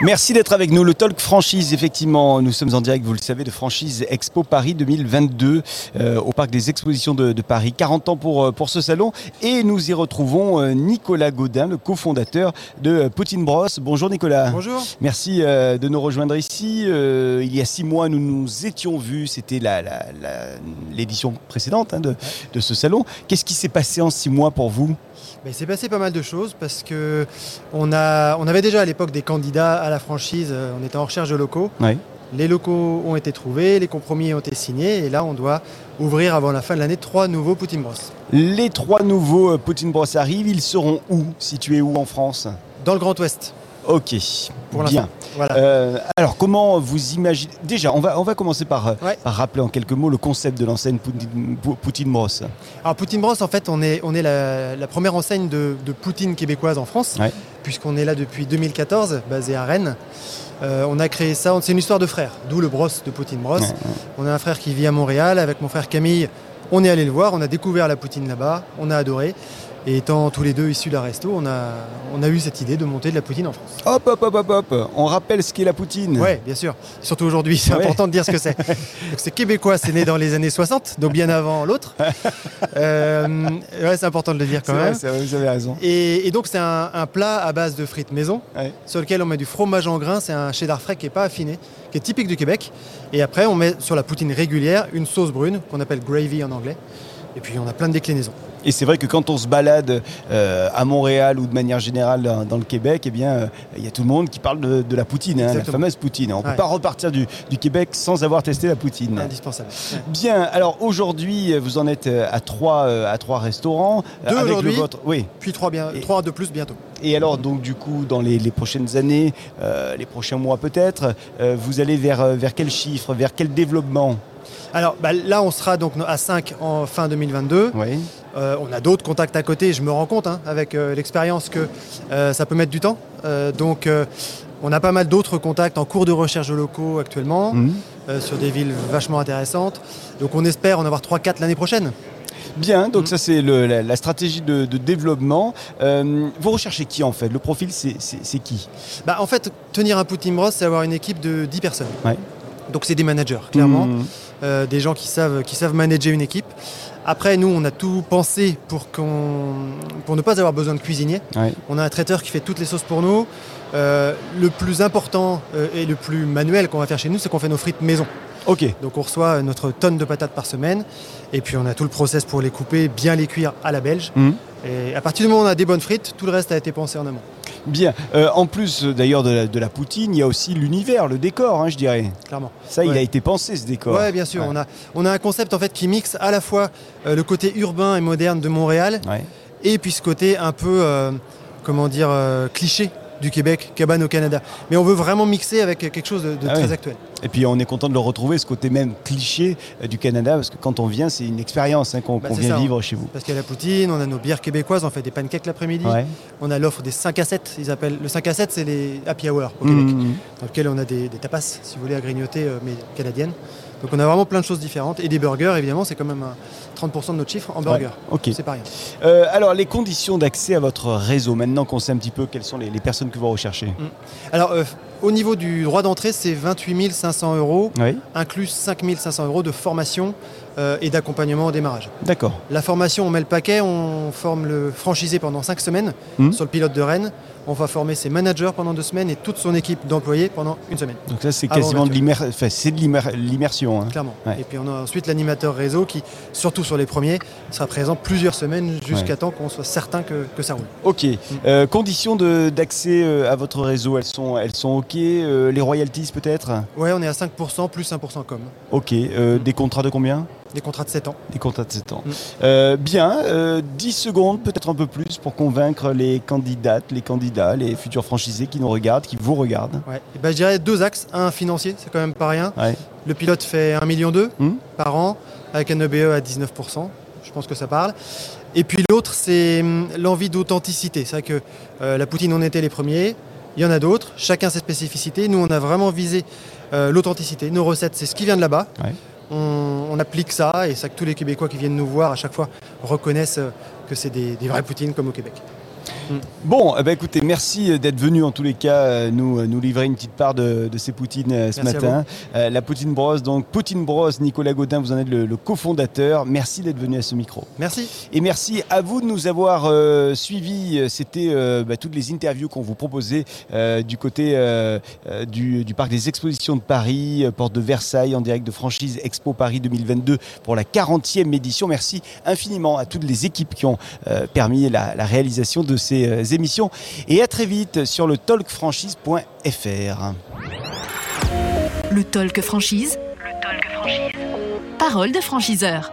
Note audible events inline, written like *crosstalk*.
Merci d'être avec nous. Le Talk Franchise, effectivement, nous sommes en direct, vous le savez, de Franchise Expo Paris 2022 euh, au Parc des Expositions de, de Paris. 40 ans pour, euh, pour ce salon. Et nous y retrouvons euh, Nicolas Gaudin, le cofondateur de Poutine Bros. Bonjour Nicolas. Bonjour. Merci euh, de nous rejoindre ici. Il y a six mois, nous nous étions vus. C'était la- la- la- l'édition précédente hein, de, de ce salon. Qu'est-ce qui s'est passé en six mois pour vous? Ben, il s'est passé pas mal de choses parce que on, a, on avait déjà à l'époque des candidats à la franchise. euh, On était en recherche de locaux. Oui. Les locaux ont été trouvés, les compromis ont été signés et là on doit ouvrir avant la fin de l'année trois nouveaux Poutine Bros. Les trois nouveaux euh, Poutine Bros arrivent. Ils seront où? Situés où en France? Dans le Grand Ouest, Ok, pour bien. Voilà. Euh, alors, comment vous imaginez Déjà, on va, on va commencer par, Ouais. par rappeler en quelques mots le concept de l'enseigne Poutine, Pou- Poutine Bros. Alors Poutine Bros, en fait, on est, on est la, la première enseigne de, de poutine québécoise en France, Ouais. Puisqu'on est là depuis 2014, basé à Rennes. Euh, on a créé ça, c'est une histoire de frères, d'où le Bros de Poutine Bros. Ouais, ouais. On a un frère qui vit à Montréal, avec mon frère Camille, on est allé le voir, on a découvert la poutine là-bas, on a adoré. Et étant tous les deux issus d'un resto, on a, on a eu cette idée de monter de la poutine en France. Hop, hop, hop, hop, hop. On rappelle ce qu'est la Poutine. Ouais, bien sûr. Surtout aujourd'hui, c'est Ouais. important de dire ce que c'est. *laughs* C'est québécois, c'est né dans les années 60, donc bien avant l'autre. *laughs* Euh, ouais, c'est important de le dire quand même. vrai, vous avez raison. Et, et donc c'est un, un plat à base de frites maison, Ouais. sur lequel on met du fromage en grains, c'est un cheddar frais qui n'est pas affiné, qui est typique du Québec. Et après on met sur la poutine régulière une sauce brune qu'on appelle gravy en anglais. Et puis on a plein de déclinaisons. Et c'est vrai que quand on se balade euh, à Montréal ou de manière générale dans, dans le Québec, eh bien, euh, il y a tout le monde qui parle de, de la Poutine, hein, la fameuse Poutine. On ne peut pas repartir du, du Québec sans avoir testé la Poutine. Indispensable. Ouais. Bien, alors aujourd'hui, vous en êtes euh, à trois, à trois restaurants. Deux avec le aujourd'hui. vôtre. Oui. Puis trois, bien, Et- trois de plus bientôt. Et alors, donc, du coup, dans les, les prochaines années, euh, les prochains mois peut-être, vous allez vers, vers quel chiffre, vers quel développement? Alors bah, là on sera donc à 5 en fin 2022. Oui. Euh, on a d'autres contacts à côté, je me rends compte hein, avec euh, l'expérience que euh, ça peut mettre du temps. Donc on a pas mal d'autres contacts en cours de recherche locaux actuellement, Mhm. sur des villes vachement intéressantes. Donc on espère en avoir 3-4 l'année prochaine. Bien, donc Mhm. ça c'est la, la stratégie de, de développement. Euh, vous recherchez qui en fait? Le profil c'est- qui? Bah, en fait, tenir un Poutine Bros, c'est avoir une équipe de 10 personnes. Ouais. Donc c'est des managers, clairement. Mhm. Euh, des gens qui savent, qui savent manager une équipe. Après, nous, on a tout pensé pour, qu'on, pour ne pas avoir besoin de cuisinier. Ouais. On a un traiteur qui fait toutes les sauces pour nous. Euh, le plus important euh, et le plus manuel qu'on va faire chez nous, c'est qu'on fait nos frites maison. Ok. Donc on reçoit notre tonne de patates par semaine. Et puis on a tout le process pour les couper, bien les cuire à la belge. Mhm. Et à partir du moment où on a des bonnes frites, tout le reste a été pensé en amont. Bien. Euh, en plus euh, d'ailleurs de la, de la poutine, il y a aussi l'univers, le décor, hein, je dirais. Clairement. Ça, il a été pensé ce décor. Ouais, bien sûr. Ouais. On, a, on a un concept en fait qui mixe à la fois euh, le côté urbain et moderne de Montréal Ouais. et puis ce côté un peu, euh, comment dire, cliché du Québec, cabane au Canada. Mais on veut vraiment mixer avec quelque chose de, de Ah très oui. actuel. Et puis on est content de le retrouver, ce côté même cliché euh, du Canada, parce que quand on vient, c'est une expérience hein, qu'on Bah, vient ça, hein. vivre chez vous. Parce qu'il y a la poutine, on a nos bières québécoises, on fait des pancakes l'après-midi. Ouais. On a l'offre des 5 à 7, ils appellent. Le 5 à 7, c'est les happy hour au Québec, Mhm. dans lequel on a des, des tapas, si vous voulez, à grignoter, euh, mais canadiennes. Donc on a vraiment plein de choses différentes. Et des burgers, évidemment, c'est quand même un 30% de notre chiffre en burger. Ok. C'est pas rien. Euh, alors, les conditions d'accès à votre réseau, maintenant qu'on sait un petit peu quelles sont les, les personnes que vous recherchez. Alors, euh, au niveau du droit d'entrée, c'est 28 500 euros, Oui, inclus 5 500 euros de formation euh, et d'accompagnement au démarrage. d'accord. La formation, on met le paquet, on forme le franchisé pendant 5 semaines Mhm. sur le pilote de Rennes. On va former ses managers pendant 2 semaines et toute son équipe d'employés pendant une semaine, Donc ça, c'est quasiment de l'immersion. hein. clairement. Ouais. Et puis on a ensuite l'animateur réseau qui, surtout sur les premiers, sera présent plusieurs semaines jusqu'à Ouais. temps qu'on soit certain que, que ça roule. Ok. Euh, conditions d'accès euh, à votre réseau, elles sont, elles sont Euh, les royalties peut-être Ouais, on est à 5% plus 1% com. Ok. Euh, des contrats de combien Des contrats de 7 ans. Des contrats de 7 ans. Mm. Euh, bien, euh, 10 secondes, peut-être un peu plus, pour convaincre les candidates, les candidats, les futurs franchisés qui nous regardent, qui vous regardent. Ouais. Et ben, je dirais deux axes. Un financier, c'est quand même pas rien. Ouais. Le pilote fait 1,2 million Hmm. par an, avec un EBE à 19%. Je pense que ça parle. Et puis l'autre, c'est hum, l'envie d'authenticité. C'est vrai que euh, la Poutine, on était les premiers. Il y en a d'autres, chacun ses spécificités. Nous, on a vraiment visé euh, l'authenticité. Nos recettes, c'est ce qui vient de là-bas. Ouais. on, applique ça et ça que tous les Québécois qui viennent nous voir à chaque fois reconnaissent que c'est des, des vraies poutines comme au Québec. Bon, eh ben, écoutez, merci euh, d'être venu en tous les cas euh, nous, euh, nous livrer une petite part de, ces poutines ce matin. la Poutine Bros, donc Poutine Bros, Nicolas Godin, vous en êtes le, cofondateur. Merci d'être venu à ce micro. Merci. Et merci à vous de nous avoir suivis. C'était bah, toutes les interviews qu'on vous proposait du côté du, du, parc des expositions de Paris, porte de Versailles, en direct de franchise Expo Paris 2022 pour la 40e édition. Merci infiniment à toutes les équipes qui ont permis la, la réalisation de ces euh, émissions. Et à très vite sur le talkfranchise.fr. Le Talk Franchise. Le Talk Franchise. Parole de franchiseur.